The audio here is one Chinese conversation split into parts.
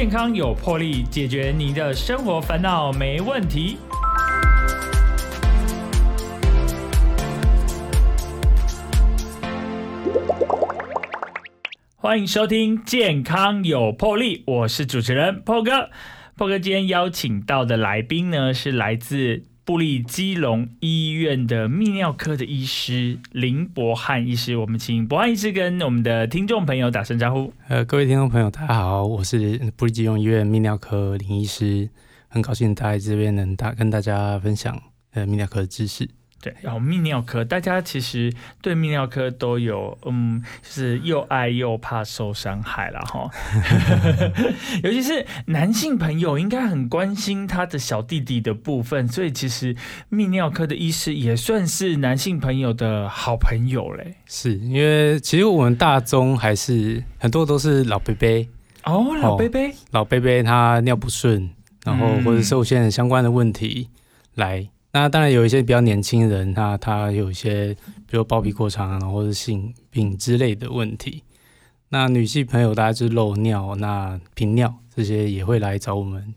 健康有魄力，解决您的生活烦恼没问题。欢迎收听《健康有魄力》，我是主持人 PO 哥。PO 哥今天邀请到的来宾呢，是来自布利基隆医院的泌尿科的医师林博汉医师。我们请博汉医师跟我们的听众朋友打声招呼。呃，各位听众朋友，大家好，我是布利基隆医院泌尿科林医师，很高兴在这边能大跟大家分享呃泌尿科的知识。对，然后泌尿科，大家其实对泌尿科都有，嗯，就是又爱又怕受伤害了哈。尤其是男性朋友，应该很关心他的小弟弟的部分，所以其实泌尿科的医师也算是男性朋友的好朋友嘞。是因为其实我们大中还是很多都是老贝贝哦，老贝贝，老贝贝他尿不顺，然后或者受限相关的问题来。那当然有一些比较年轻人，他他有一些，比如包皮过长，然后或者性病之类的问题。那女性朋友，大家就是漏尿、那频尿这些也会来找我们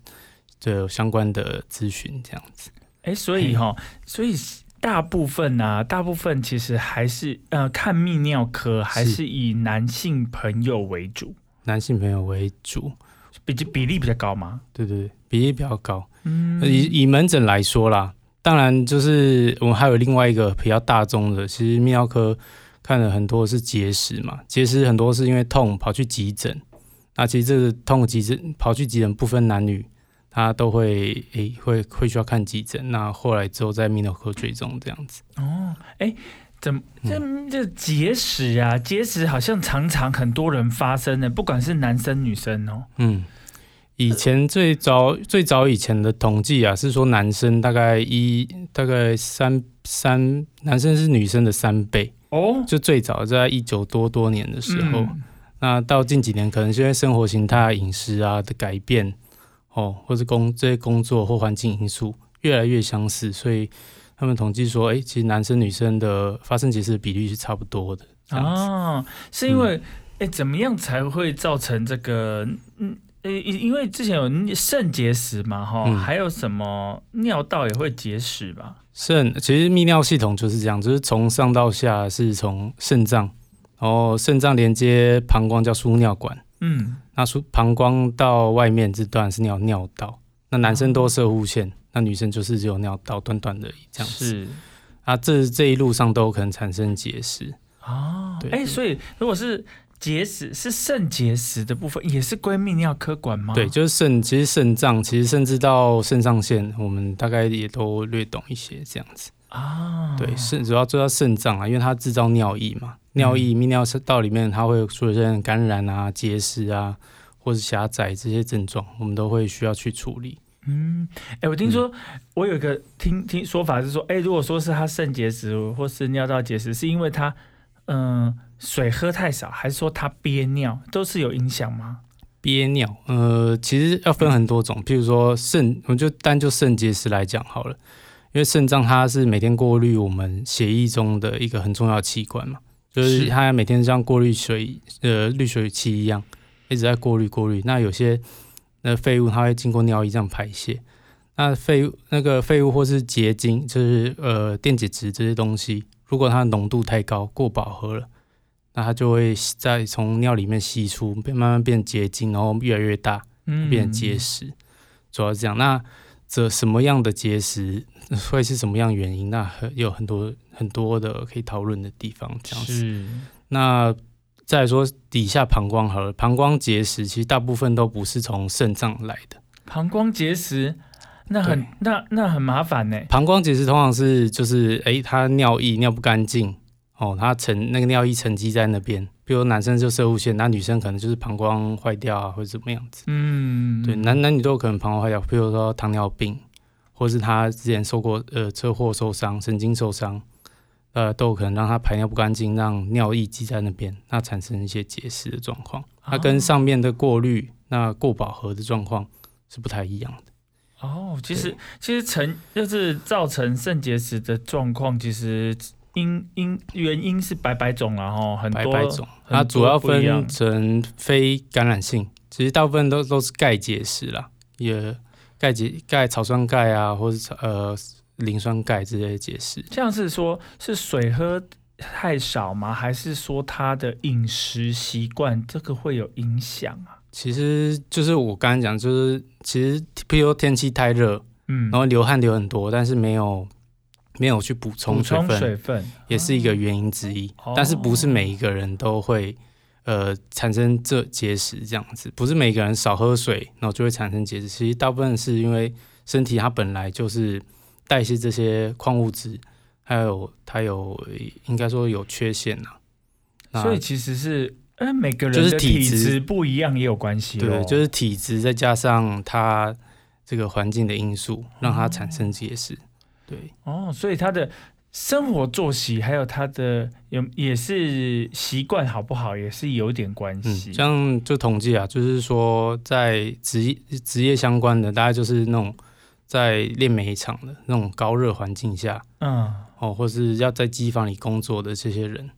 的相关的咨询，这样子。哎，所以哈，所以大部分呢，大部分其实还是呃看泌尿科，还是以男性朋友为主，男性朋友为主，比比例比较高吗？对对对，比例比较高。嗯，以以门诊来说啦。当然，就是我们还有另外一个比较大众的，其实泌尿科看了很多是结石嘛，结石很多是因为痛跑去急诊。那其实这个痛急诊跑去急诊不分男女，他都会诶会会需要看急诊。那后来之后在泌尿科追踪这样子。哦，哎，怎么这这结石啊？结石好像常常很多人发生的，不管是男生女生哦。嗯。以前最早最早以前的统计啊，是说男生大概一大概三三，男生是女生的三倍哦。就最早在一九多多年的时候，那到近几年可能是因为生活形态、饮食啊的改变哦，或是工这些工作或环境因素越来越相似，所以他们统计说，哎，其实男生女生的发生结石的比例是差不多的。啊，是因为哎，怎么样才会造成这个嗯？呃，因为之前有肾结石嘛，哈，还有什么尿道也会结石吧？肾其实泌尿系统就是这样，就是从上到下是从肾脏，然后肾脏连接膀胱叫输尿管，嗯，那输膀胱到外面这段是尿尿道。那男生都射护线，那女生就是只有尿道短短的这样子。是啊，这这一路上都有可能产生结石哦。对，哎，所以如果是。结石是肾结石的部分，也是归泌尿科管吗？对，就是肾，其实肾脏，其实甚至到肾上腺，我们大概也都略懂一些这样子啊。对，肾主要做到肾脏啊，因为它制造尿液嘛，尿液泌尿道里面它会出现感染啊、结石啊，或是狭窄这些症状，我们都会需要去处理。嗯，哎，我听说我有一个听听说法是说，哎，如果说是他肾结石或是尿道结石，是因为他嗯。水喝太少，还是说他憋尿，都是有影响吗？憋尿，呃，其实要分很多种，譬如说肾，我们就单就肾结石来讲好了，因为肾脏它是每天过滤我们血液中的一个很重要的器官嘛，就是它每天像过滤水，呃，滤水器一样，一直在过滤过滤。那有些那废物它会经过尿液这样排泄，那废物那个废物或是结晶，就是呃电解质这些东西，如果它的浓度太高，过饱和了。那它就会在从尿里面吸出，变慢慢变结晶，然后越来越大，变结石，主要是这样。那这什么样的结石会是什么样原因？那有很多很多的可以讨论的地方，这样子。那再说底下膀胱好了，膀胱结石其实大部分都不是从肾脏来的。膀胱结石，那很那那很麻烦呢。膀胱结石通常是就是哎，它尿液尿不干净。哦，他沉那个尿液沉积在那边，比如男生就射物线，那女生可能就是膀胱坏掉啊，或者怎么样子。嗯，对，男男女都有可能膀胱坏掉，比如说糖尿病，或是他之前受过呃车祸受伤、神经受伤，呃，都有可能让他排尿不干净，让尿液积在那边，那产生一些结石的状况。它跟上面的过滤那过饱和的状况是不太一样的。哦，其实其实成就是造成肾结石的状况，其实。因因原因是百百种啊，哈，很多种。它主要分成非感染性，其实大部分都都是钙结石啦，也钙结钙草酸钙啊，或者呃磷酸钙这些结石。这样是说，是水喝太少吗？还是说他的饮食习惯这个会有影响啊？其实就是我刚刚讲，就是其实譬如说天气太热，嗯然后流汗流很多，但是没有没有去补充水分，水分也是一个原因之一。哦但是不是每一个人都会呃产生这结石这样子，不是每个人少喝水然后就会产生结石。其实大部分是因为身体它本来就是代谢这些矿物质，还有它有应该说有缺陷呐、那所以其实是，呃，每个人就是的体体质质不一样也有关系咯。对，就是体质再加上它这个环境的因素，让它产生结石。对，哦，所以他的生活作息还有他的有也是习惯好不好，也是有点关嗯，系。这样就统计啊，就是说在职业职业相关的，大概就是那种在炼煤厂的那种高热环境下，嗯，哦，或是要在机房里工作的这些人，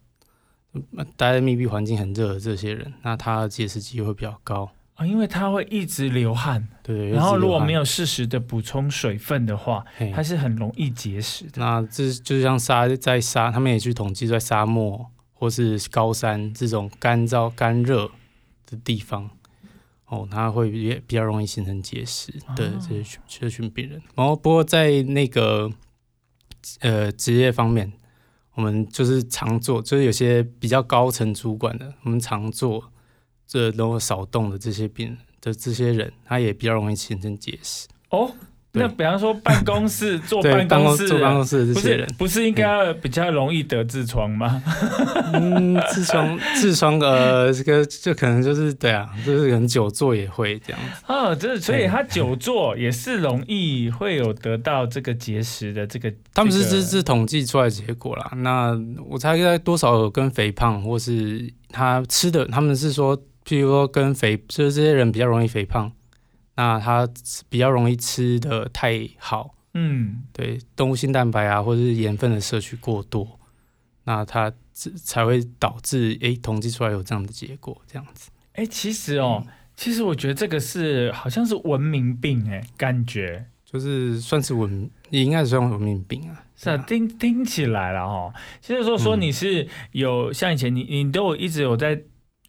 嗯待在密闭环境很热的这些人，那他的结石机会比较高。啊，因为它会一直流汗，对，然后如果没有，有适时的补充水分的话，嘿它是很容易结石的。那这就像沙在沙，他们也去统计在沙漠或是高山这种干燥干热的地方，哦，它会比比较容易形成结石的哦这群这群病人。然后不过在那个呃职业方面，我们就是常做，就是有些比较高层主管的，我们常做这然后少动的这些病人的这些人，他也比较容易形成结石。哦，那比方说办公室 坐对，办办公室坐办公室的这些人，不是应该比较容易得痔疮吗？嗯，痔疮，痔疮，呃，这个就可能就是对啊，就是可能久坐也会这样子。哦，这所以他久 坐也是容易会有得到这个结石的这个。他们是这个这是统计出来的结果啦。那我猜在多少有跟肥胖，或是他吃的，他们是说，譬如说跟肥，就是这些人比较容易肥胖，那他比较容易吃的太好，嗯，对动物性蛋白啊，或者是盐分的摄取过多，那他才才会导致诶、统计出来有这样的结果，这样子。哎、其实哦，嗯其实我觉得这个是好像是文明病哎、感觉就是算是文，也应该是算文明病啊。是啊，听听起来了哦。其实说说嗯你是有、像以前你你都有一直有在。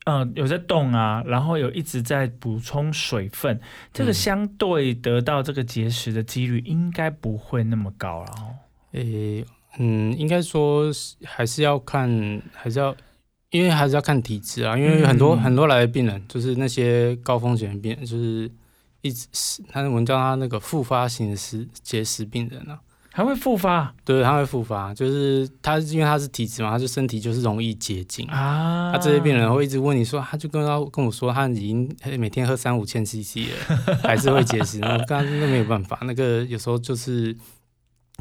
嗯，有在动啊，然后有一直在补充水分，这个嗯相对得到这个结石的几率应该不会那么高了哦。诶、嗯，应该说是还是要看，还是要，因为还是要看体质啊。因为很多、嗯很多来的病人，就是那些高风险的病人，就是一直是，他我们叫他那个复发型的石结石病人啊。还会复发对，他会复发，就是他因为他是体质嘛，他就身体就是容易结晶。啊？他这些病人会一直问你说，他就跟他跟我说，他已经每天喝三五千 CC 了，还是会结石。然后我刚刚那没有办法，那个有时候就是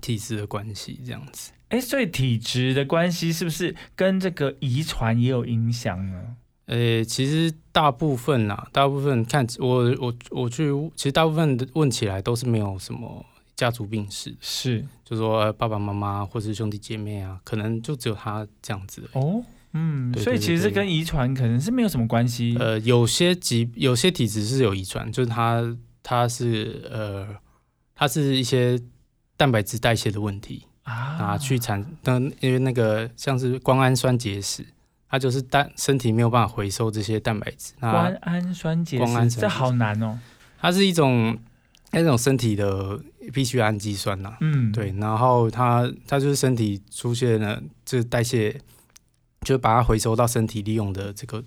体质的关系这样子。哎，所以体质的关系是不是跟这个遗传也有影响呢？呃，其实大部分啊，大部分看我我我去，其实大部分的问起来都是没有什么家族病史，是就说呃爸爸妈妈或是兄弟姐妹啊，可能就只有他这样子。哦，嗯，对对所以其实跟遗传可能是没有什么关系。呃，有些疾有些体质是有遗传，就是它它是呃它是一些蛋白质代谢的问题啊啊，去产那，因为那个像是胱氨酸结石，它就是蛋身体没有办法回收这些蛋白质，胱那氨酸结石，这好难哦。它是一种那种身体的必需氨基酸呐、嗯，对，然后它它就是身体出现了这代谢，就把它回收到身体利用的这个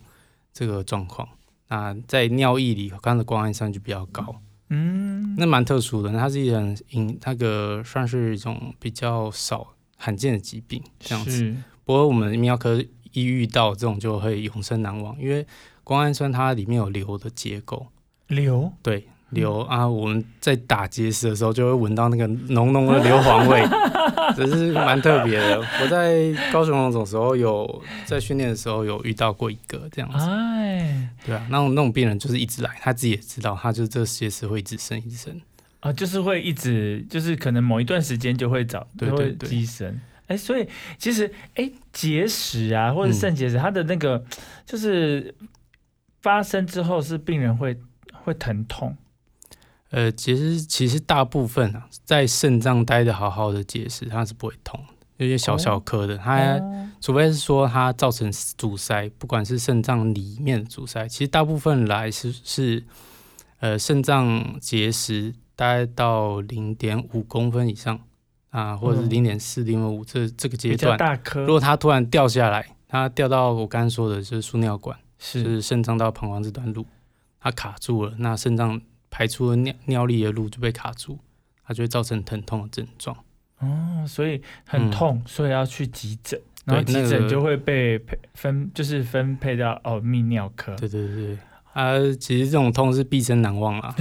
这个状况。那在尿液里，刚刚的胱氨酸就比较高，嗯，那蛮特殊的。它是一种因那个算是一种比较少罕见的疾病这样子。不过我们泌尿科一遇到这种就会永生难忘，因为胱氨酸它里面有硫的结构，硫对硫啊，我们在打结石的时候就会闻到那个浓浓的硫磺味，只是蛮特别的。我在高雄龙总时候有在训练的时候有遇到过一个这样子，哎对啊，那种那种病人就是一直来，他自己也知道，他就是这个结石会一直生一直生。啊，就是会一直就是可能某一段时间就会找就会对对对滋生。哎，所以其实哎结石啊，或者嗯肾结石，它的那个就是发生之后是病人会会疼痛？呃，其实其实大部分啊，在肾脏待的好好的结石，它是不会痛的，有些小小颗的，它哦除非是说它造成阻塞，不管是肾脏里面阻塞，其实大部分来是是呃肾脏结石大概到零点五公分以上啊，或者是嗯零点四、零点五这这个阶段，大颗如，果它突然掉下来，它掉到我刚刚说的就是输尿管，是是肾脏到膀胱这段路，它卡住了，那肾脏排出的尿尿液的路就被卡住，它就会造成疼痛的症状。哦，所以很痛，所以要去急诊，然后急嗯对那个诊就会被配分，就是分配到哦泌尿科。对对对，对啊，其实这种痛是毕生难忘啊。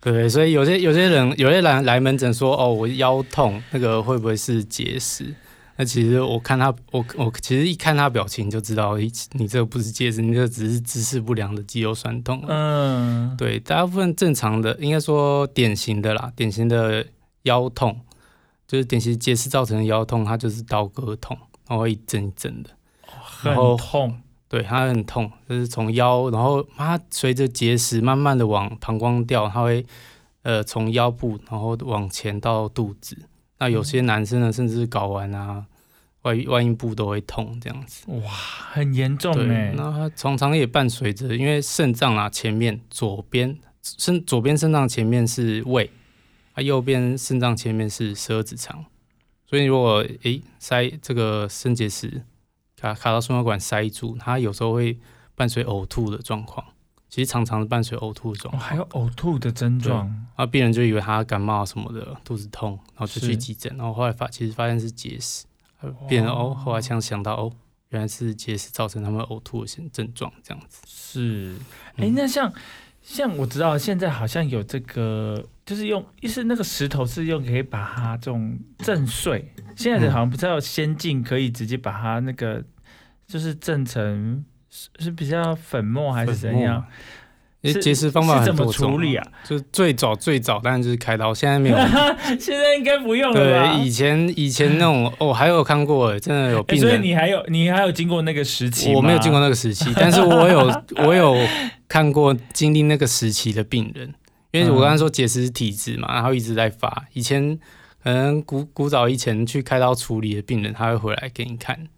对 对，所以有些有些人有些人来门诊说，哦，我腰痛，那个会不会是结石？那其实我看他，我我其实一看他表情就知道，诶你这个不是结石，你这个只是姿势不良的肌肉酸痛。嗯，对，大部分正常的，应该说典型的啦，典型的腰痛，就是典型结石造成的腰痛，它就是刀割痛，然后一阵一阵的。很痛。对，它很痛，就是从腰，然后它随着结石慢慢的往膀胱掉，它会呃从腰部，然后往前到肚子。那有些男生呢，甚至是睾丸啊、外外阴部都会痛这样子。哇，很严重对，哎。那它常常也伴随着，因为肾脏啊前面左边肾左边肾脏前面是胃，啊右边肾脏前面是十二指肠，所以如果诶塞这个肾结石卡卡到输尿管塞住，它有时候会伴随呕吐的状况，其实常常是伴随呕吐的状哦，还有呕吐的症状。啊，病人就以为他感冒什么的，肚子痛，然后就去急诊，然后后来发其实发现是结石，呃病人哦，后来想想到哦，原来是结石造成他们呕吐的症症状这样子。是，哎、嗯那像像我知道现在好像有这个，就是用，是那个石头是用可以把它这种震碎。现在的嗯好像不知道先进，可以直接把它那个就是震成是是比较粉末还是怎样？因为是结石方法是怎么处理啊？就最早最早当然就是开刀，现在没有。现在应该不用了吧？对，以前以前那种 哦，还有看过，真的有哎所以，你还有你还有经过那个时期？我没有经过那个时期，但是我有我有看过经历那个时期的病人，因为我刚才说结石体质嘛，然后一直在发，以前可能古古早以前去开刀处理的病人，他会回来给你看。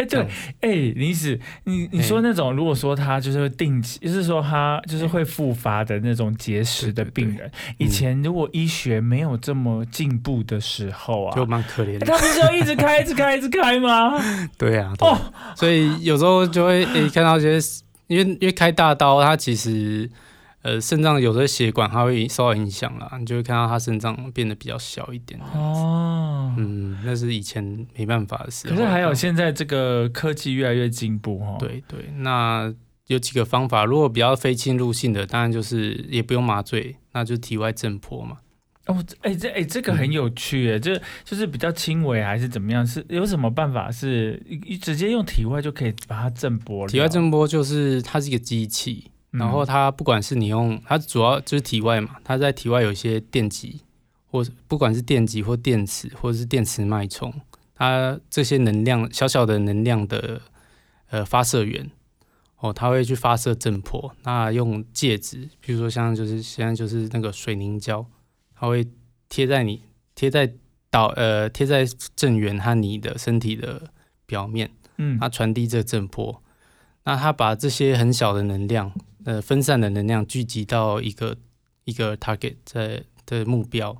哎、对哎、林子，你你说那种，如果说他就是会定期，就是说他就是会复发的那种结石的病人，以前如果医学没有这么进步的时候啊，就蛮可怜的。哎他不是要一直开、一直开、一直开吗？对啊，对啊 所以有时候就会诶、看到一些，因为因为开大刀，他其实呃肾脏有的血管它会受到影响啦，你就会看到他肾脏变得比较小一点。哦，嗯，那是以前没办法的时候。可是还有现在这个科技越来越进步哦。，对对，那有几个方法，如果比较非侵入性的，当然就是也不用麻醉，那就体外震波嘛。哦，哎、这哎、这个很有趣哎，这就是比较轻微还是怎么样？是有什么办法是一直接用体外就可以把它震波了？体外震波就是它是一个机器，嗯，然后它不管是你用它主要就是体外嘛，它在体外有一些电极，或是不管是电极或电池或者是电磁脉冲，它这些能量小小的能量的呃发射源，哦，它会去发射震波。那用介质，比如说像就是现在就是那个水凝胶，它会贴在你贴在导呃贴在正源和你的身体的表面。嗯它传递这个震波，那它把这些很小的能量，呃，分散的能量聚集到一个一个 target 在的目标，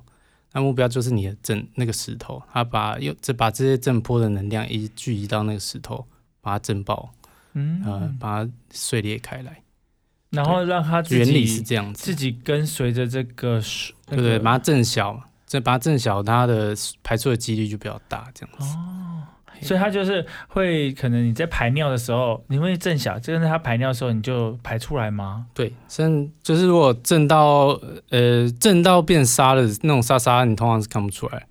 那目标就是你的震那个石头，它把又这把这些震波的能量一聚集到那个石头，把它震爆，嗯呃，把它碎裂开来，然后让它原理是这样子自，己跟随着这个对不对对，把它震小，这把它震小，它的排出的几率就比较大，这样子。哦，所以它就是会可能你在排尿的时候，你会震小，就是它排尿的时候你就排出来吗？对，震就是如果震到呃震到变沙的那种沙沙，你通常是看不出来。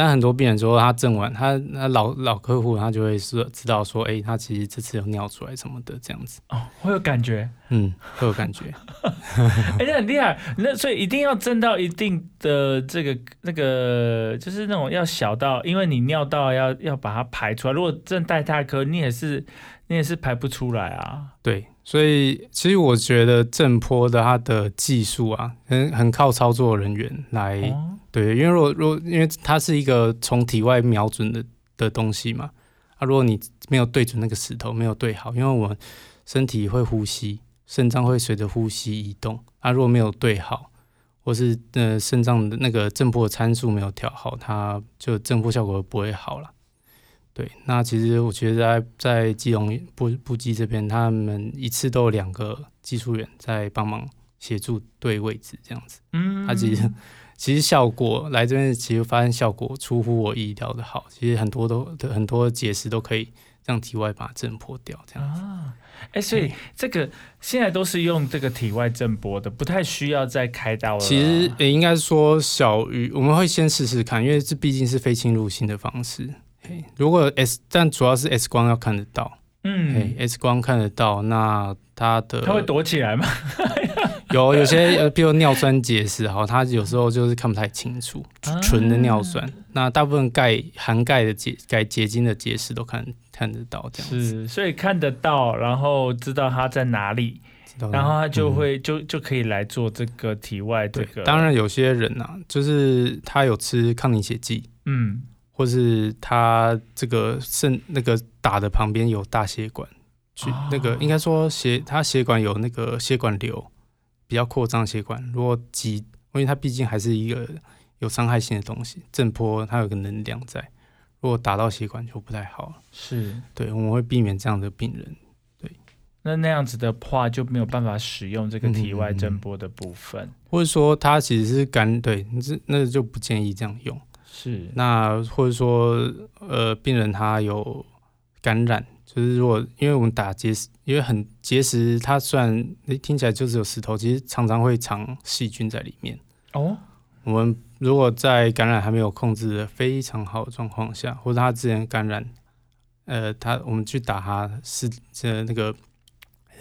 但很多病人说他震完，他那老老客户他就会是知道说，哎、他其实这次有尿出来什么的这样子，哦，会有感觉，嗯，会有感觉。哎、那很厉害。那所以一定要震到一定的这个那个，就是那种要小到，因为你尿道要要把它排出来。如果震太大颗，你也是你也是排不出来啊。对，所以其实我觉得震波的它的技术啊，很很靠操作人员来、哦对，因为如果如果因为它是一个从体外瞄准的的东西嘛，啊，如果你没有对准那个石头，没有对好，因为我们身体会呼吸，肾脏会随着呼吸移动，啊，如果没有对好，或是呃肾脏的那个震波的参数没有调好，它就震波效果不会好了。对，那其实我觉得在在基隆布布机这边，他们一次都有两个技术员在帮忙协助对位置，这样子。嗯，他其实 其实效果来这边，其实发现效果出乎我意料的好。其实很多都很多解石都可以让体外把它震破掉，这样子。啊，哎，所以这个现在都是用这个体外震波的，不太需要再开刀了。其实也应该说小于我们会先试试看，因为这毕竟是非侵入性的方式。嘿，如果 S 但主要是 X 光要看得到，嗯嘿，，X 光看得到，那它的它会躲起来吗？有有些呃，比如尿酸结石，哈，它有时候就是看不太清楚，啊纯的尿酸。那大部分钙含钙的结钙结晶的结石都看看得到，这样子。是，所以看得到，然后知道它在哪里，然后他就嗯会、就就可以来做这个体外这对个。，当然有些人啊，就是他有吃抗凝血剂，嗯，或是他这个肾那个打的旁边有大血管，去、哦那个应该说血他血管有那个血管瘤，比较扩张血管，如果挤，因为它毕竟还是一个有伤害性的东西，震波它有个能量在，如果打到血管就不太好了。是。对，我们会避免这样的病人。那那样子的话就没有办法使用这个体外震波的部分。或者说他其实是感对，这那就不建议这样用。是，那或者说，呃，病人他有感染，就是如果因为我们打结石，因为很结石，它虽然诶听起来就是有石头，其实常常会藏细菌在里面。哦，我们如果在感染还没有控制的非常好的状况下，或者他之前感染，呃，他我们去打他是这那个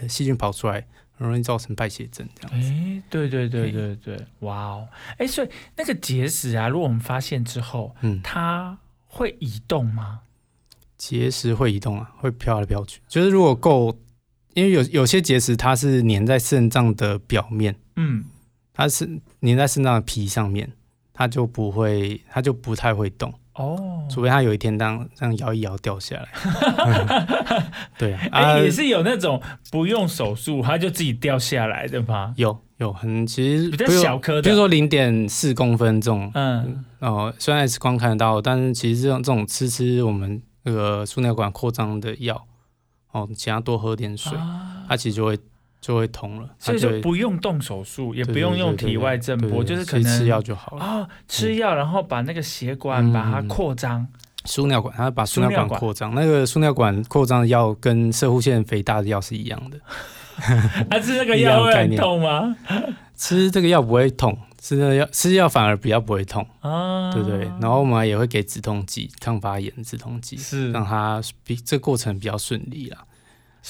呃细菌跑出来，很容易造成败血症这样子。哎，对对对对对，哇哦，哎，所以那个结石啊，如果我们发现之后，嗯，它会移动吗？结石会移动啊，会飘来飘去。就是如果够，因为有有些结石它是粘在肾脏的表面，嗯，它是粘在肾脏的皮上面，它就不会，它就不太会动，哦，除非他有一天这样这样摇一摇掉下来。对啊，也是有那种不用手术，他就自己掉下来的吗？有有很其实比较小颗的，比如说零点四公分这种，嗯，哦，虽然 X 光看得到，但是其实这种这种吃吃我们那个输尿管扩张的药，哦，请他多喝点水，啊，它其实就会就会通了，所以说不用动手术，也不用用体外震波，就是可能吃药就好了。哦，吃药然后把那个血管嗯把它扩张，输尿管，它把输尿管管扩张，那个输尿管扩张的药跟射护腺肥大的药是一样的。啊，吃那个药 会很痛吗？吃这个药不会痛，吃这个药吃药反而比较不会痛，啊，对不对？然后我们也会给止痛剂，抗发炎止痛剂，是，让它比这个过程比较顺利啦。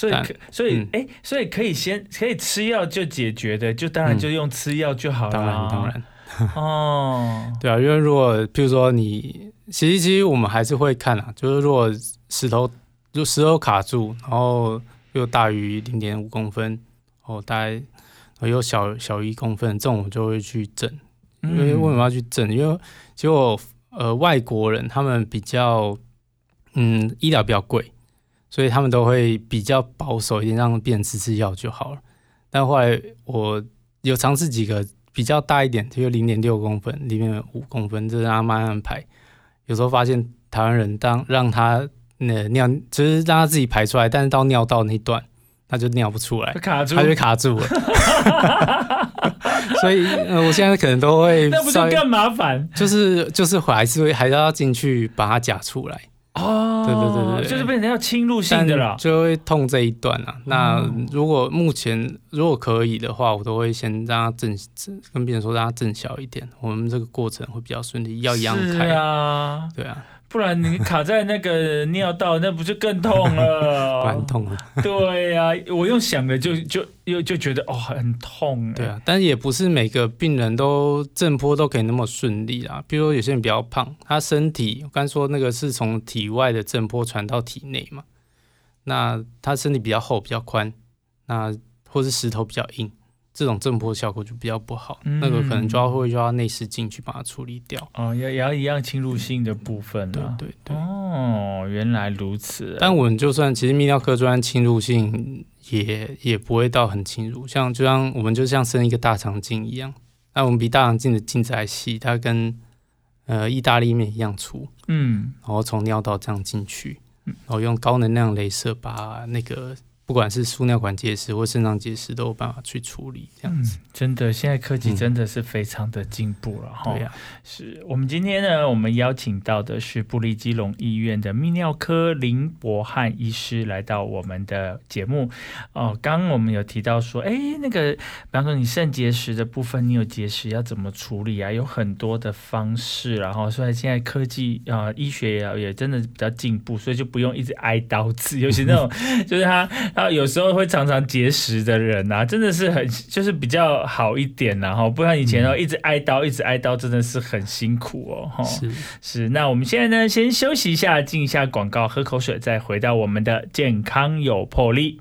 但所以可所以嗯。哎、所以可以先可以吃药就解决的，就当然嗯。就用吃药就好了、当然，当然，哦，对啊，因为如果譬如说你，其实其实我们还是会看啊，就是如果石头就石头卡住，然后又大于零点五公分，哦，大概又小小于一公分，这种我就会去整。因为为什么要去整？因为结果呃外国人他们比较嗯医疗比较贵，所以他们都会比较保守一点，让病人吃吃药就好了。但后来我有尝试几个比较大一点，就零点六公分、零点五公分，就是让他慢慢排。有时候发现台湾人当让他那尿，就是让他自己排出来，但是到尿道那一段，他就尿不出来，卡住他，就卡住了。所以，呃，我现在可能都会 那不稍微就更麻烦就是就是还是会还是要进去把它夹出来，哦？对对对对对就是变成要侵入性的了。就会痛这一段啊。那哦如果目前如果可以的话，我都会先让它正跟病人说让它正小一点，我们这个过程会比较顺利，要一样开。啊，对啊，不然你卡在那个尿道，那不就更痛了？蛮痛的。对呀、我用想的就就又就觉得哦很痛。对，啊，但也不是每个病人都震波都可以那么顺利啊。比如说有些人比较胖，他身体我刚说那个是从体外的震波传到体内嘛，那他身体比较厚比较宽，那或是石头比较硬，这种震波效果就比较不好，嗯那个可能就要会就要内视镜去把它处理掉。哦，也也要一样侵入性的部分对了。对对。哦，原来如此。但我们就算其实泌尿科专侵入性也也不会到很侵入，像就像我们就像生一个大肠镜一样，那我们比大肠镜的镜子还细，它跟呃意大利面一样粗，嗯，然后从尿道这样进去，然后用高能量镭射把那个不管是输尿管结石或肾脏结石都有办法去处理，这样子。真的，现在科技嗯真的是非常的进步了哈。对呀、是我们今天呢，我们邀请到的是布利基隆医院的泌尿科林博汉医师来到我们的节目。哦，刚刚我们有提到说，哎，那个，比方说你肾结石的部分，你有结石要怎么处理啊？有很多的方式，然后所以现在科技啊、呃医学也也真的比较进步，所以就不用一直挨刀子，尤其那种 就是他他有时候会常常节食的人啊，真的是很就是比较好一点然后不然以前哦一直挨刀一直挨刀真的是很辛苦哦哈。是是，那我们现在呢先休息一下，进一下广告，喝口水，再回到我们的健康有魄力。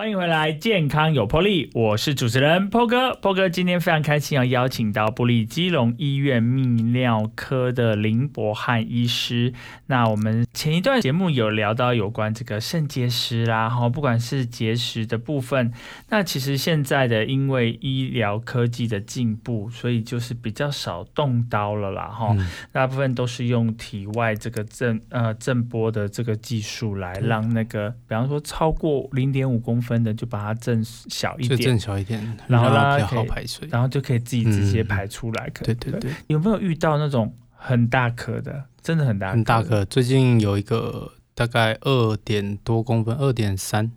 欢迎回来，健康有魄力，我是主持人 Po 哥。Po 哥今天非常开心要邀请到布里基隆医院泌尿科的林博汉医师。那我们前一段节目有聊到有关这个肾结石啦，哈，不管是结石的部分，那其实现在的因为医疗科技的进步，所以就是比较少动刀了啦，哈、嗯大部分都是用体外这个震呃震波的这个技术来让那个，比方说超过零点五公分的就把它震小一就点，震小一点，然后让它好排水。然后就可以自己直接嗯排出来。对对对，有没有遇到那种很大颗的，真的很大很大颗。最近有一个大概二点多公分，二点三，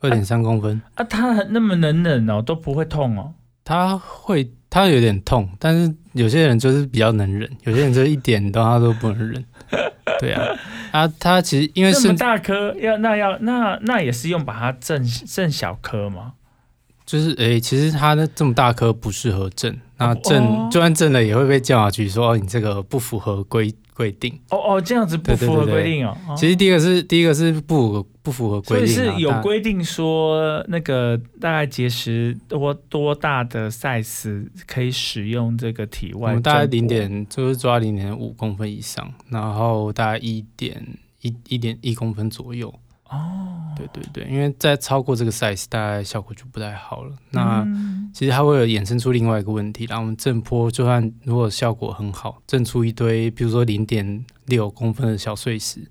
二点三公分，啊？它很那么能忍哦，都不会痛哦。它会它有点痛，但是有些人就是比较能忍，有些人就是一点都他都不能忍。对啊，啊，它其实因为这么是大颗，要那要那那也是用把它震震小颗吗？就是诶、其实它的这么大颗不适合震，那震、哦就算震了也会被叫下去说哦你这个不符合规规定。哦哦，这样子不符合规定哦。哦其实第一个是第一个是不符合不符合规定、啊，是有规定说，那个大概结石多多大的 size 可以使用这个体外？我们大概零。点就是抓零点五公分以上，然后大概一点一一点一公分左右。哦，对对对，因为在超过这个 size，大概效果就不太好了。那、嗯其实它会有衍生出另外一个问题，然后我们震波就算如果效果很好，震出一堆，比如说零点六公分的小碎石，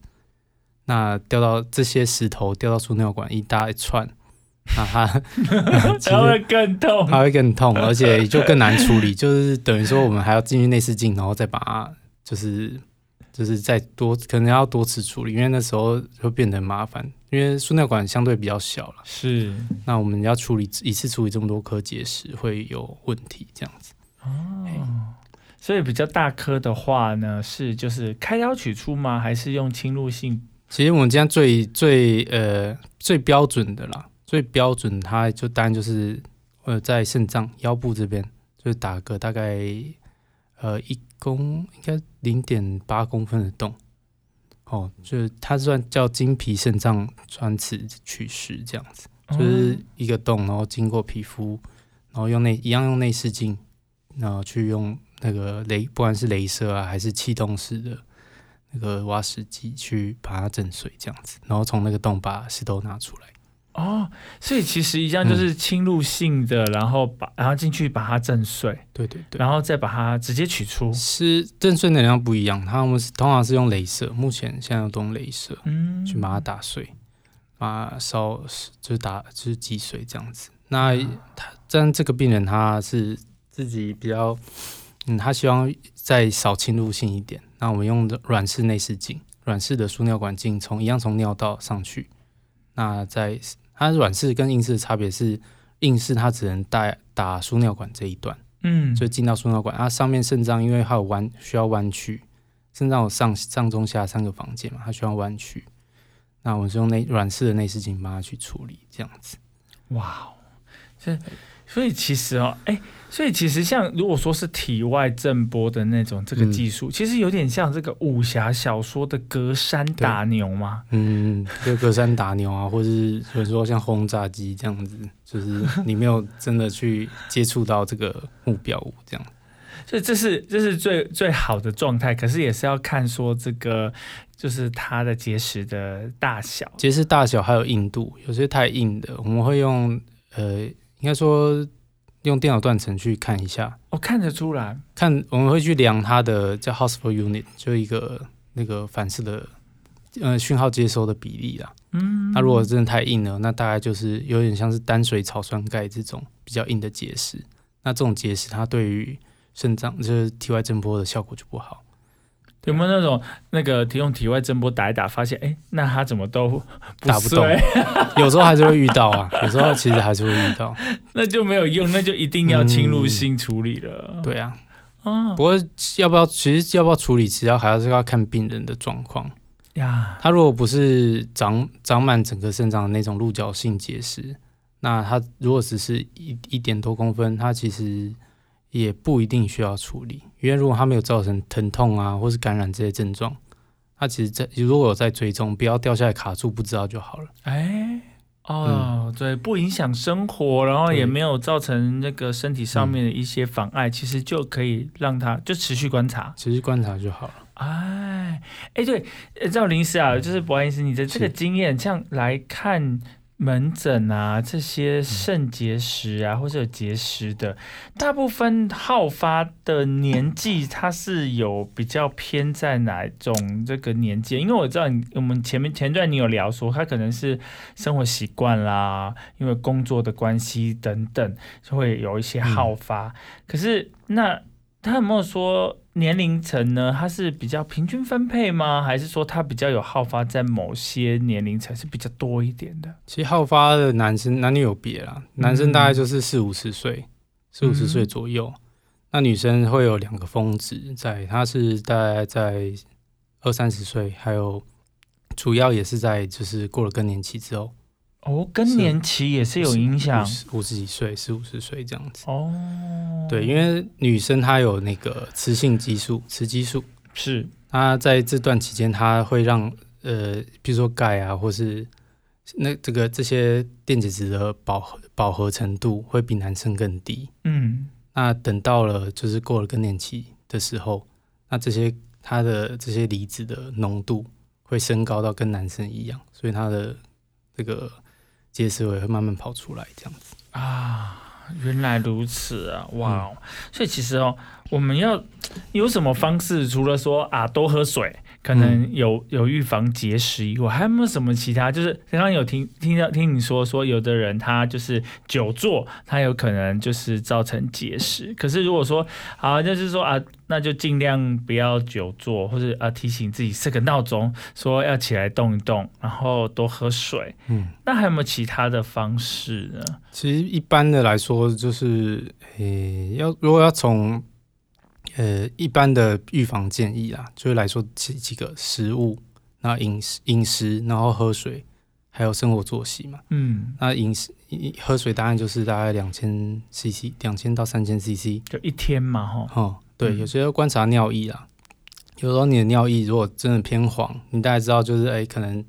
那掉到这些石头掉到输尿管一大串，那它 其它会更痛。它会更痛，而且就更难处理，就是等于说我们还要进去内视镜，然后再把它就是就是再多可能要多次处理，因为那时候就变得很麻烦，因为输尿管相对比较小了。是那我们要处理一次处理这么多颗结石会有问题，这样子。哦，所以比较大颗的话呢，是就是开刀取出吗？还是用侵入性？其实我们这样最最呃最标准的啦，最标准它就当然就是呃在肾脏腰部这边，就是打个大概呃一公应该零点八公分的洞，哦，就是它算叫经皮肾脏穿刺取石这样子，就是一个洞，然后经过皮肤，然后用内一样用内视镜，然后去用那个雷，不管是镭射啊还是气动式的那个挖石机去把它震碎这样子，然后从那个洞把石头拿出来。哦，所以其实一样就是侵入性的，然后把然后进去把它震碎，对对对，然后再把它直接取出。是震碎能量不一样，他们是通常是用镭射，目前现在都用镭射嗯，去把它打碎，把它烧就是打就是击碎这样子。那他但这个病人他是自己比较，嗯，他希望再少侵入性一点。那我们用的软式内视镜，软式的输尿管镜从一样从尿道上去。那在它软式跟硬式的差别是，硬式它只能带打输尿管这一段。嗯，就进到输尿管。它、上面肾脏因为它有弯，需要弯曲，肾脏有上上中下三个房间嘛，它需要弯曲。那我们是用内软式的内视镜帮它去处理，这样子。哇哦，这所以其实哦，哎、所以其实像如果说是体外震波的那种这个嗯技术，其实有点像这个武侠小说的隔山打牛嘛。嗯，就隔山打牛啊，或者是比如说像轰炸机这样子，就是你没有真的去接触到这个目标物这样。所以这是这是最最好的状态，可是也是要看说这个就是它的结石的大小。结石大小还有硬度，有些太硬的，我们会用呃，应该说用电脑断层去看一下，我、哦看得出来，看我们会去量它的叫 Household Unit，就一个那个反射的呃讯号接收的比例啦。嗯，那如果真的太硬了，那大概就是有点像是单水草酸钙这种比较硬的结石。那这种结石它对于肾脏就是体外震波的效果就不好。有没有那种那个用体外震波打一打，发现哎、那他怎么都 不打不动 有时候还是会遇到啊，有时候其实还是会遇到。那就没有用，那就一定要侵入性处理了。对啊，啊不过要不要，其实要不要处理，其实要还是要看病人的状况。呀，他如果不是长长满整个肾脏的那种鹿角性结石，那他如果只是一一点多公分，他其实也不一定需要处理，因为如果它没有造成疼痛啊或是感染这些症状，他其实在如果有在追踪，不要掉下来卡住，不知道就好了。哎。哦，对，不影响生活，然后也没有造成那个身体上面的一些妨碍，其实就可以让它就持续观察。持续观察就好了。哎，哎，对，呃赵林医师啊，就是不好意思，你的这个经验，这样来看门诊啊，这些肾结石啊，或者有结石的，大部分好发的年纪，它是有比较偏在哪种这个年纪？因为我知道你，我们前面前段你有聊说，他可能是生活习惯啦，因为工作的关系等等，就会有一些好发。可是那他有没有说年龄层呢？它是比较平均分配吗？还是说它比较有好发在某些年龄层是比较多一点的？其实好发的男生男女有别啦，男生大概就是四五十岁，四五十岁左右。那女生会有两个峰值在，她是大概在二三十岁，还有主要也是在就是过了更年期之后，哦，更年期也是有影响五十几岁、四五十岁这样子。哦。对，因为女生她有那个雌性激素、雌激素，是她在这段期间，她会让呃，比如说钙啊，或是那这个这些电解质的饱和饱和程度会比男生更低。嗯那等到了就是过了更年期的时候，那这些它的这些离子的浓度会升高到跟男生一样，所以它的这个结石也会慢慢跑出来，这样子。啊。原来如此啊！哇哦，所以其实哦，我们要有什么方式？除了说啊多喝水，可能有有预防结石以外，还有没有什么其他？就是刚刚有听听到听你说说，有的人他就是久坐，他有可能就是造成结石。可是如果说啊，就是说啊，那就尽量不要久坐，或者啊提醒自己设个闹钟，说要起来动一动，然后多喝水。嗯，那还有没有其他的方式呢？其实一般的来说，就是诶、要如果要从呃一般的预防建议啦，就是来说几几个食物，那饮食饮食，然后喝水，还有生活作息嘛。嗯，那饮食一喝水当然就是大概两千 CC，两千到三千 CC。就一天嘛，哈。哦，对，嗯有些要观察尿液啦，有时候你的尿液如果真的偏黄，你大概知道就是哎、可能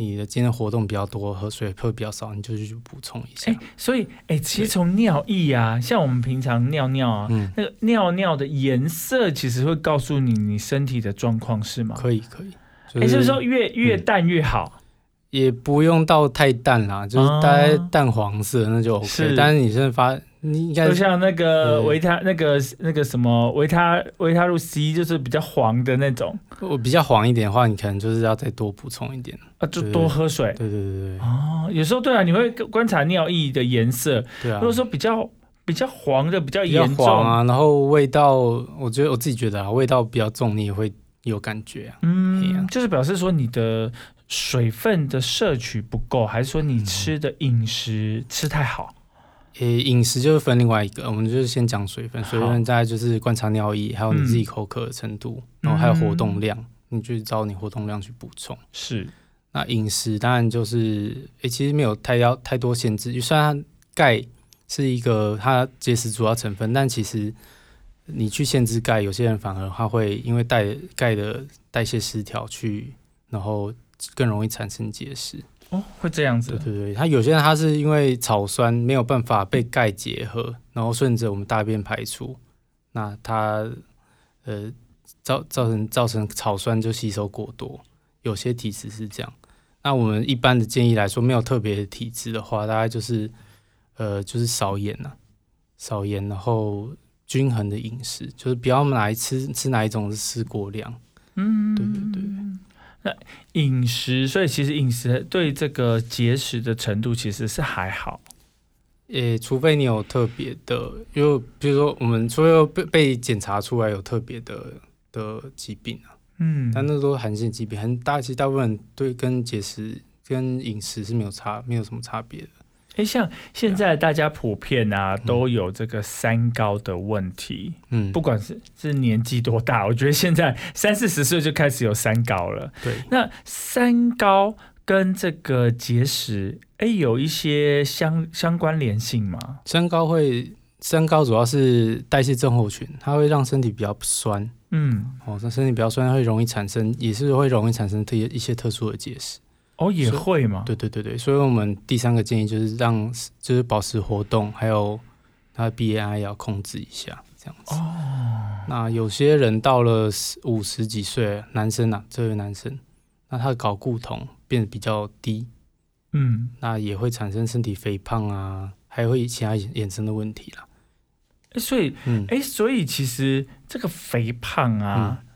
你的今天活动比较多，喝水会比较少，你就去补充一下。哎、所以哎、其实从尿液啊，像我们平常尿尿啊，嗯，那个尿尿的颜色其实会告诉你你身体的状况是吗？可以可以。哎、是不是说越越淡越好？也不用到太淡啦，就是大概哦淡黄色那就 OK。是但是你现在发，你应该就像那个维他那个那个什么维他维他露 C，就是比较黄的那种我比较黄一点的话，你可能就是要再多补充一点。啊，就多喝水。对对对对哦，有时候对啊，你会观察尿液的颜色，对啊如果。说比较比较黄的比较比较严重黄啊，然后味道，我觉得我自己觉得啊，味道比较重，你也会有感觉啊。哎嗯呀，就是表示说你的水分的摄取不够，还是说你吃的饮食吃太好？诶、饮食就是分另外一个，我们就是先讲水分，水分再来就是观察尿液，还有你自己嗯口渴的程度，然后还有活动量，你就照你活动量去补充。是，那饮食当然就是，诶、其实没有太要太多限制，就算它钙是一个它结石主要成分，但其实你去限制钙，有些人反而他会因为代钙的代谢失调去，然后更容易产生结石。哦，会这样子对，对对，他有些人他是因为草酸没有办法被钙结合，然后顺着我们大便排出，那他呃造造成造成草酸就吸收过多，有些体质是这样。那我们一般的建议来说，没有特别的体质的话，大概就是呃就是少盐呐、少盐，然后均衡的饮食，就是不要哪一吃吃哪一种是吃过量。嗯，对对对。那 饮食，所以其实饮食对这个节食的程度其实是还好。诶、除非你有特别的，因为比如说我们除了被被检查出来有特别的的疾病啊，嗯，但那都是罕见疾病，很大其实大部分对跟节食跟饮食是没有差，没有什么差别的。哎，像现在大家普遍啊都有这个三高的问题，嗯，不管是是年纪多大，我觉得现在三四十岁就开始有三高了。对，那三高跟这个结石，哎，有一些相相关联性吗？三高会三高主要是代谢症候群，它会让身体比较酸嗯，哦，那身体比较酸会容易产生，也是会容易产生特一些特殊的结石。哦，也是会吗？对对对对，所以我们第三个建议就是让就是保持活动，还有他的 BMI 要控制一下，这样子。哦，那有些人到了五十几岁，男生啊，这位男生，那他的睾固酮变得比较低，嗯，那也会产生身体肥胖啊，还会其他衍衍生的问题啦。诶所以，嗯，哎，所以其实这个肥胖啊，嗯、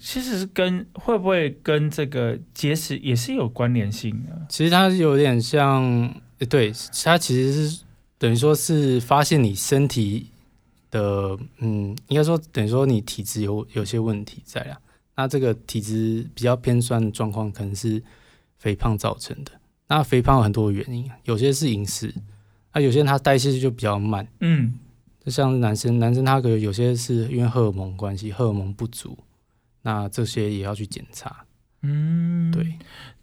其实是跟会不会跟这个结石也是有关联性的？其实它有点像，呃对，它其实是等于说是发现你身体的，嗯，应该说等于说你体质有有些问题在啊。那这个体质比较偏酸的状况，可能是肥胖造成的。那肥胖有很多原因，有些是饮食，那有些人他代谢就比较慢，嗯，就像男生，男生他可能有些是因为荷尔蒙关系，荷尔蒙不足，那这些也要去检查。嗯，对，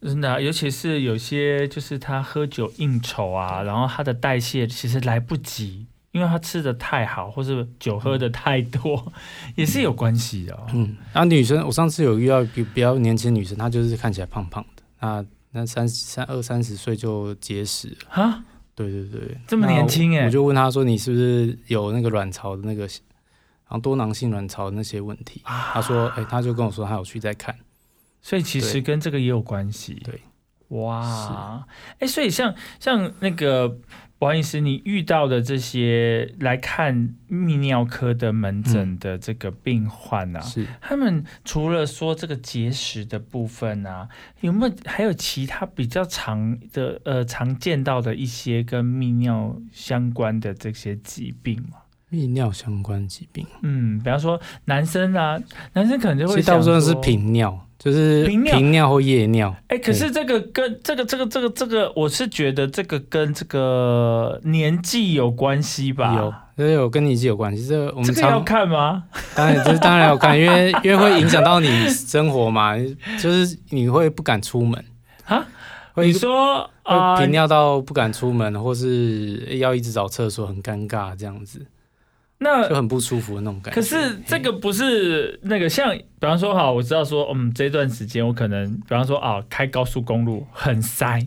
真的啊、尤其是有些就是他喝酒应酬啊，然后他的代谢其实来不及，因为他吃的太好，或是酒喝的太多，也是有关系的、哦。嗯，然后女生，我上次有遇到比比较年轻的女生，她就是看起来胖胖的，那那三三二三十岁就结石了，哈，对对对，这么年轻欸那我我就问她说，你是不是有那个卵巢的那个，然后多囊性卵巢那些问题？啊。她说，哎、他就跟我说他有去在看，所以其实跟这个也有关系。对，哇，哎，所以像像那个王医师，你遇到的这些来看泌尿科的门诊的这个病患啊，是。他们除了说这个结石的部分啊，有没有还有其他比较常的呃常见到的一些跟泌尿相关的这些疾病吗？泌尿相关疾病，嗯，比方说男生啊，男生可能就其会大部分是说频尿，就是频尿或夜尿，哎、可是这个跟这个这个这个这个，我是觉得这个跟这个年纪有关系吧？有，这个有跟年纪有关系，这个我们这个要常看吗？当然，这当然要看，因为因为会影响到你生活嘛，就是你会不敢出门啊？会你说啊、会频尿到不敢出门，或是要一直找厕所，很尴尬这样子，就很不舒服的那种感觉。可是这个不是那个像，比方说哈，我知道说，嗯，这段时间我可能，比方说啊，开高速公路很塞，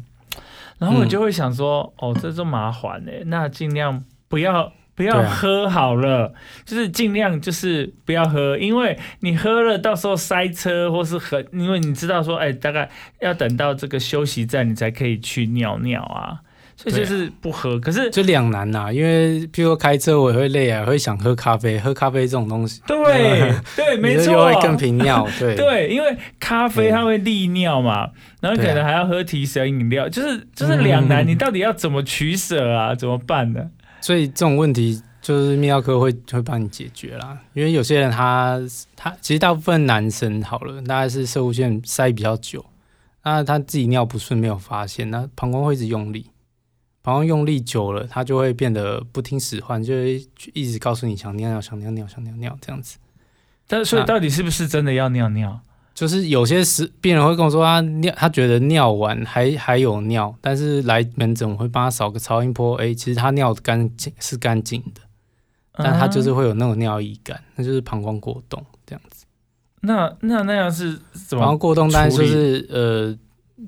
然后我嗯就会想说，哦，这就麻烦呢、那尽量不要。不要喝好了，就是尽量就是不要喝，因为你喝了，到时候塞车或是很，因为你知道说，哎，大概要等到这个休息站，你才可以去尿尿啊，所以就是不喝。可是就两难呐、因为譬如说开车我也会累啊，会想喝咖啡，喝咖啡这种东西，对对，没错，会更频尿，对 对，因为咖啡它会利尿嘛，然后可能还要喝提神饮料，就是就是两难，嗯你到底要怎么取舍啊？怎么办呢？所以这种问题就是泌尿科会会帮你解决啦。因为有些人他他其实大部分男生好了，大概是射物线塞比较久，那他自己尿不顺没有发现，那膀胱会一直用力，膀胱用力久了，它就会变得不听使唤，就会一直告诉你想尿尿想尿尿想尿尿这样子。但所以到底是不是真的要尿尿？就是有些时病人会跟我说，他尿，他觉得尿完还还有尿，但是来门诊我会帮他扫个超音波，哎、其实他尿干净是干净的，但他就是啊会有那种尿意感，那就是膀胱过动这样子。那那那样是怎么？膀胱过动当然就是呃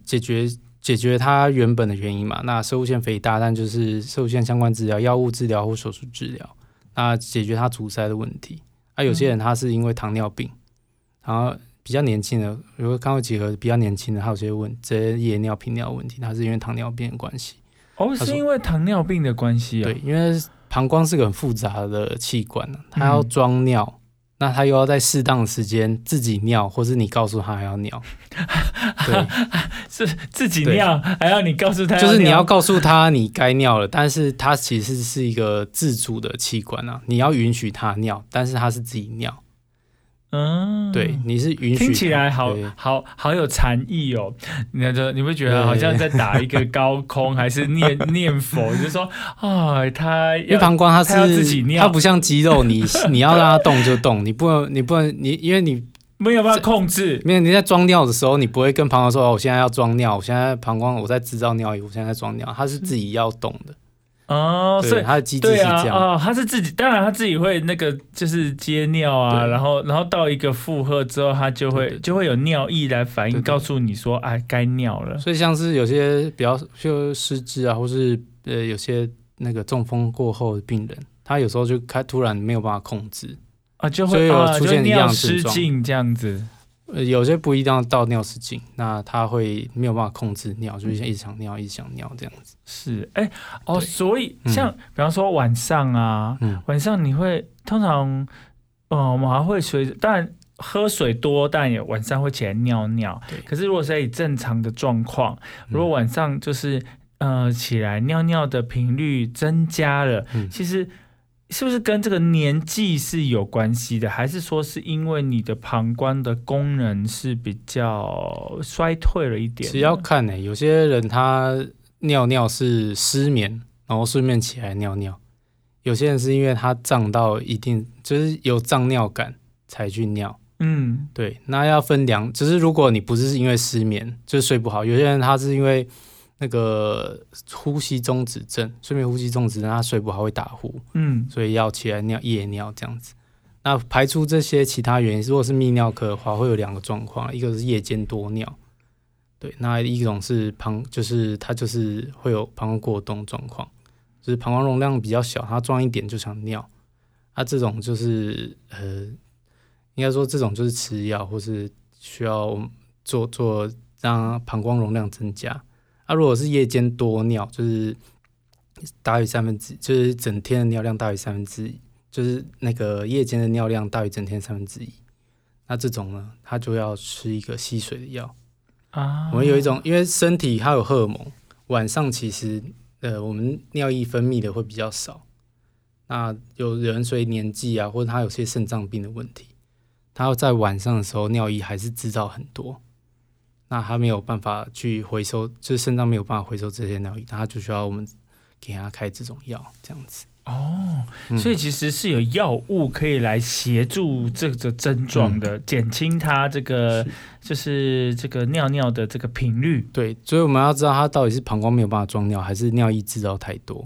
解决解决它原本的原因嘛。那射物腺肥大，但就是射物腺相关治疗、药物治疗或手术治疗，那解决它阻塞的问题。啊，有些人他是因为糖尿病，然后比较年轻的，如果看过几个比较年轻的，还有些问这些夜尿、频尿问题，他是因为糖尿病的关系。哦，是因为糖尿病的关系啊。对，因为膀胱是个很复杂的器官呢，它要嗯装尿，那他又要在适当的时间自己尿，或是你告诉他还要尿。对，是自己尿，还要你告诉他，就是你要告诉他你该尿了，但是他其实是一个自主的器官啊，你要允许他尿，但是他是自己尿。嗯，对，你是允许。听起来好好好有禅意哦。你就你会觉得好像在打一个高空，还是念 念佛？就是说啊，他因为膀胱它是自己尿它不像肌肉，你 你要让它动就动，你不能你不能你因为你没有办法控制。没有你在装尿的时候，你不会跟膀胱说哦，我现在要装尿，我现在膀胱我在制造尿液，我现在在装尿，它是自己要动的，哦，所对，以它的机制是这样。哦，他是自己，当然他自己会那个就是接尿啊，然后然后到一个负荷之后，他就会就会有尿意来反应，告诉你说，哎，该尿了。所以像是有些比较就失智啊，或是呃有些那个中风过后的病人，他有时候就开突然没有办法控制，啊，就会出现一样的症状失禁这样子。呃有些不一定要到尿失禁，那他会没有办法控制尿，就是一直想尿，一直想尿这样子。是，哎，哦，所以嗯像比方说晚上啊，嗯，晚上你会通常，呃，我们还会随着，当然喝水多，但也晚上会起来尿尿对。可是如果是以正常的状况，如果晚上就是呃起来尿尿的频率增加了，嗯其实是不是跟这个年纪是有关系的？还是说是因为你的膀胱的功能是比较衰退了一点呢？其实要看呢、有些人他尿尿是失眠，然后顺便起来尿尿；有些人是因为他胀到一定，就是有胀尿感才去尿。嗯对，那要分两，只是如果你不是因为失眠，就是睡不好，有些人他是因为那个呼吸中止症，睡眠呼吸中止症，他睡不好会打呼，嗯所以要起来尿夜尿这样子。那排除这些其他原因，如果是泌尿科的话，会有两个状况，一个是夜间多尿，对，那一种是膀，就是它就是会有膀胱过动状况，就是膀胱容量比较小，它装一点就想尿，那、这种就是呃，应该说这种就是吃药或是需要做做让膀胱容量增加。啊，如果是夜间多尿，就是大于三分之，就是整天的尿量大于三分之一，就是那个夜间的尿量大于整天三分之一。那这种呢，他就要吃一个吸水的药。啊，我们有一种，因为身体它有荷尔蒙，晚上其实呃我们尿液分泌的会比较少。那有人随年纪啊，或者他有些肾脏病的问题，他要在晚上的时候尿液还是制造很多，那他没有办法去回收，就是肾脏没有办法回收这些尿液，那他就需要我们给他开这种药，这样子。哦，嗯所以其实是有药物可以来协助这个症状的，减轻他这个是就是这个尿尿的这个频率。对，所以我们要知道他到底是膀胱没有办法装尿，还是尿液制造太多，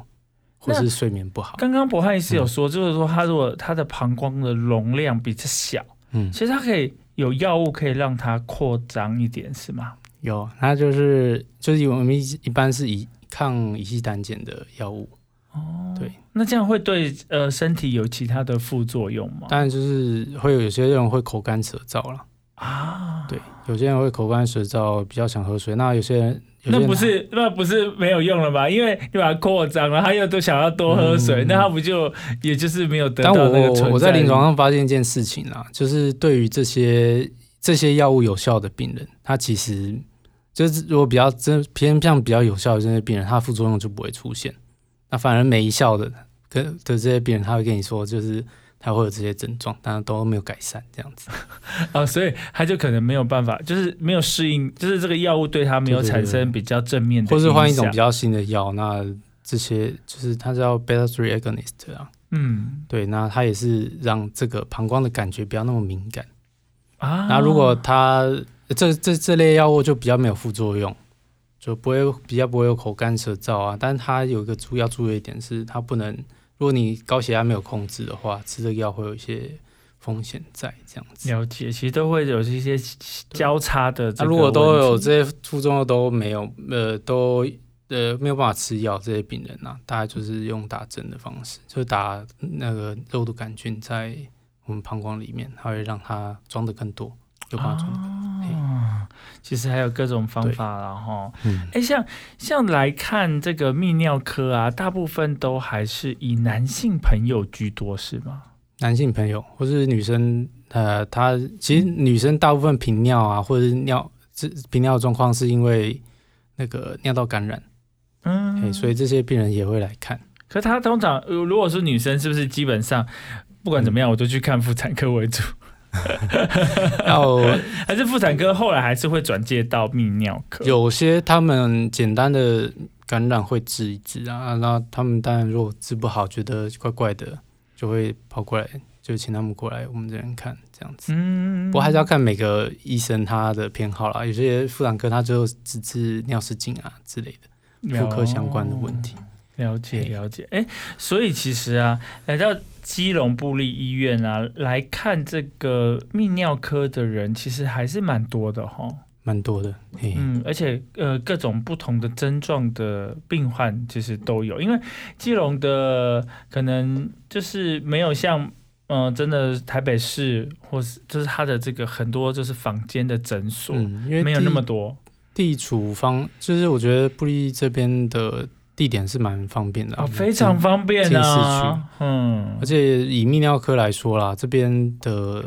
或是睡眠不好。刚刚博翰医师嗯有说，就是说他如果他的膀胱的容量比较小，嗯，其实他可以有药物可以让它扩张一点，是吗？有，那就是就是我们一一般是以抗乙烯胆碱的药物，哦，对，那这样会对呃身体有其他的副作用吗？当然就是会有有些人会口干舌燥了，啊，对，有些人会口干舌燥，比较想喝水。那有些人，那不是那不是没有用了吧？因为你把它扩张了，他又都想要多喝水，嗯那他不就也就是没有得但到那个存在我我在临床上发现一件事情啦，就是对于这些这些药物有效的病人，他其实就是如果比较真偏向比较有效的这些病人，他的副作用就不会出现。那反而没效的跟的这些病人，他会跟你说，就是他会有这些症状，但都没有改善这样子。啊，所以他就可能没有办法，就是没有适应，就是这个药物对他没有产生比较正面的，或是换一种比，较新的药，那这些就是它叫 beta three agonist 啊，嗯，对，那它也是让这个膀胱的感觉不要那么敏感。啊。那如果它这这这类药物就比较没有副作用，就不会比较不会有口干舌燥啊。但是它有一个注要注意一点是，它不能，如果你高血压没有控制的话，吃这个药会有一些风险在这样子。了解，其实都会有一些交叉的。如果都有这些副作用都没有，呃，都呃没有办法吃药，这些病人啊，大概就是用打针的方式，就打那个肉毒杆菌在我们膀胱里面，它会让它装的更多，有办法装的更多。嘿哦，其实还有各种方法啦，哈。嗯，哎，像像来看这个泌尿科啊，大部分都还是以男性朋友居多，是吗？男性朋友或是女生，呃，她其实女生大部分频尿啊，或者是尿这频尿的状况是因为那个尿道感染，嗯哎、所以这些病人也会来看。可他通常呃如果是女生，是不是基本上不管怎么样，我都去看妇产科为主？要还是妇产科后来还是会转介到泌尿科？有些他们简单的感染会治一治啊，那他们当然如果治不好，觉得怪怪的，就会跑过来，就请他们过来我们这边看这样子。嗯不过还是要看每个医生他的偏好啦，有些妇产科他就只治尿失禁啊之类的妇科相关的问题。了解了解，哎，所以其实啊，来到基隆布利医院啊，来看这个泌尿科的人，其实还是蛮多的哈。蛮多的，嘿，嗯，而且呃，各种不同的症状的病患其实都有，因为基隆的可能就是没有像嗯、呃真的台北市或是就是它的这个很多就是坊间的诊所、嗯，因为没有那么多。地处方，就是我觉得布利这边的地点是蛮方便的啊、哦，非常方便啊，嗯而，且以泌尿科来说啦，这边的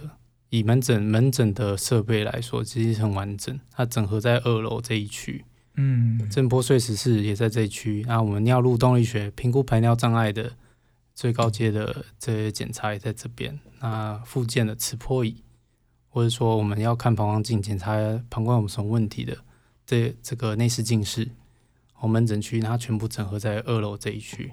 以门诊门诊的设备来说，其实很完整。它整合在二楼这一区，嗯，震波碎石室也在这一区。那我们尿路动力学评估排尿障碍的最高阶的这些检查也在这边。那附件的磁波仪，或者说我们要看膀胱镜检查膀胱有什么问题的，这这个内视镜室，我门诊区它全部整合在二楼这一区。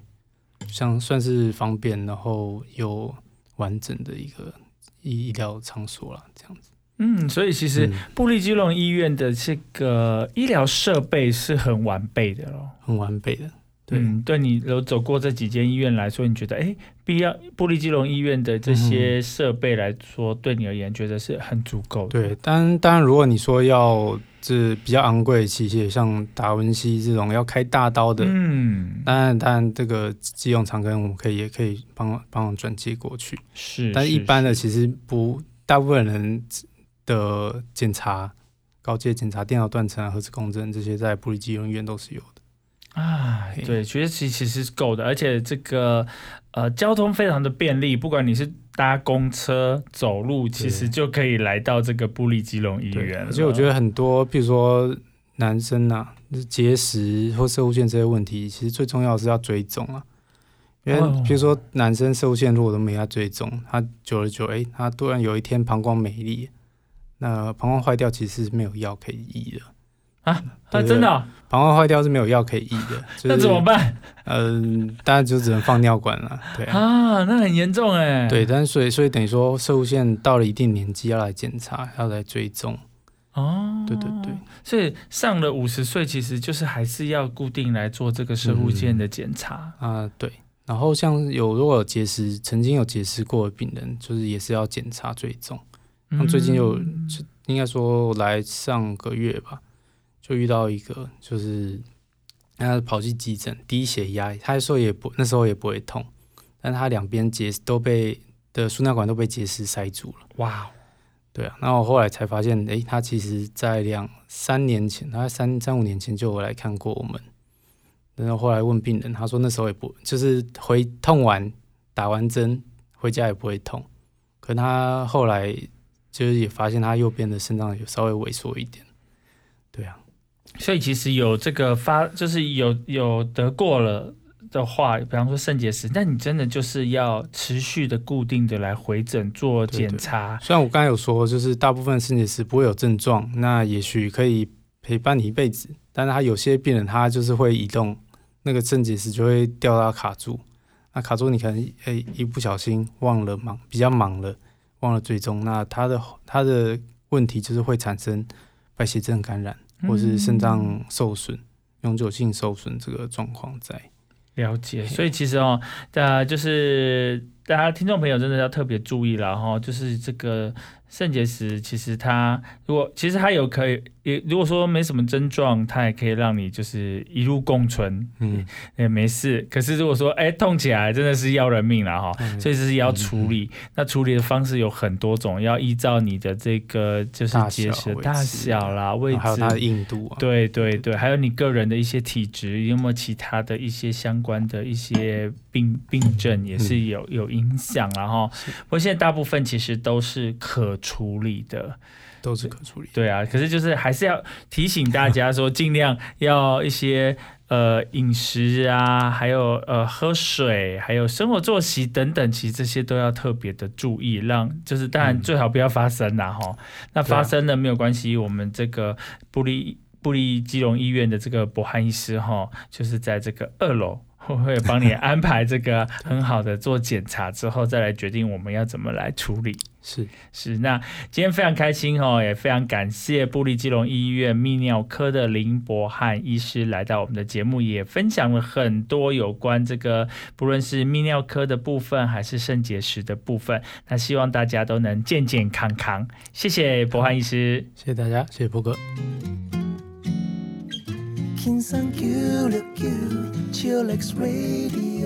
像算是方便，然后又完整的一个医医疗场所了，这样子。嗯，所以其实嗯布利基隆医院的这个医疗设备是很完备的咯。很完备的。对，嗯，对你有走过这几间医院来说，你觉得哎，必要布利基隆医院的这些设备来说，对你而言觉得是很足够的。对，当当然，如果你说要这比较昂贵的器械，像达文西这种要开大刀的，嗯，当然，当然这个机用长根我们可以也可以帮帮忙转接过去。是，但一般的其实不，大部分人的检查、高阶检查、电脑断层啊、核磁共振这些，在布里基隆医院都是有的。啊，嘿对，觉得其其实是够的，而且这个呃交通非常的便利，不管你是搭公车、走路，其实就可以来到这个布利基隆医，院了。而且我觉得很多，比如说男生呐、就是结石或射物线这些问题，其实最重要的是要追踪啊。因为哦比如说男生射物线如果都没他追踪，他久了久，哎、他突然有一天膀胱没力，那膀胱坏掉其实是没有药可以医的。啊，对真的哦、膀胱坏掉是没有药可以医的，就是、那怎么？办嗯、当然就只能放尿管了。对啊，啊？那很严重哎。对，但是所以所以等于说射物线到了一定年纪要来检查，要来追踪。哦，对对对，所以上了五十岁，其实就是还是要固定来做这个射护线的检查。啊，对。然后像有如果有结石，曾经有结石过的病人，就是也是要检查追踪。那最近有嗯应该说来上个月吧，就遇到一个就是他跑去急诊，低血压，他说也不那时候也不会痛，但他两边结都被的输尿管都被结石塞住了。哇哦，对啊，那我后来才发现，诶，他其实在两三年前，他三三五年前就有来看过我们。然后后来问病人，他说那时候也不就是回痛完打完针回家也不会痛，可他后来就是也发现他右边的肾脏有稍微萎缩一点。所以其实有这个发，就是有有得过了的话，比方说肾结石，那你真的就是要持续的、固定的来回诊做检查。虽然我刚才有说，就是大部分肾结石不会有症状，那也许可以陪伴你一辈子，但是他有些病人他就是会移动，那个肾结石就会掉到卡住，那卡住你可能诶、一不小心忘了忙，比较忙了，忘了追踪。那他的他的问题就是会产生白血症感染，或是肾脏受损、永久性受损这个状况在。了解，所以其实哦，大家就是大家听众朋友真的要特别注意了哈，就是这个肾结石，其实它如果其实它有可以。也如果说没什么症状，它也可以让你就是一路共存，嗯，也没事。可是如果说哎痛起来，真的是要人命了哈，所以这是要处理。那处理的方式有很多种，要依照你的这个就是结石大小啦、位置，还有它的硬度，对对对，还有你个人的一些体质，有没有其他的一些相关的一些病病症也是有有影响然后，不过现在大部分其实都是可处理的。都是可处理，对啊，可是就是还是要提醒大家说，尽量要一些呃饮食啊，还有呃喝水，还有生活作息等等，其实这些都要特别的注意，让就是当然最好不要发生啦哈。那发生了没有关系，我们这个布利布利基隆医院的这个博汉医师哈，就是在这个二楼。会会帮你安排这个很好的做检查之后，再来决定我们要怎么来处理。是是，那今天非常开心哦，也非常感谢布利基隆医院泌尿科的林博汉医师来到我们的节目，也分享了很多有关这个不论是泌尿科的部分，还是肾结石的部分。那希望大家都能健健康康。谢谢博汉医师，谢谢大家，谢谢波哥。King San Q, Q, Chillax Radio.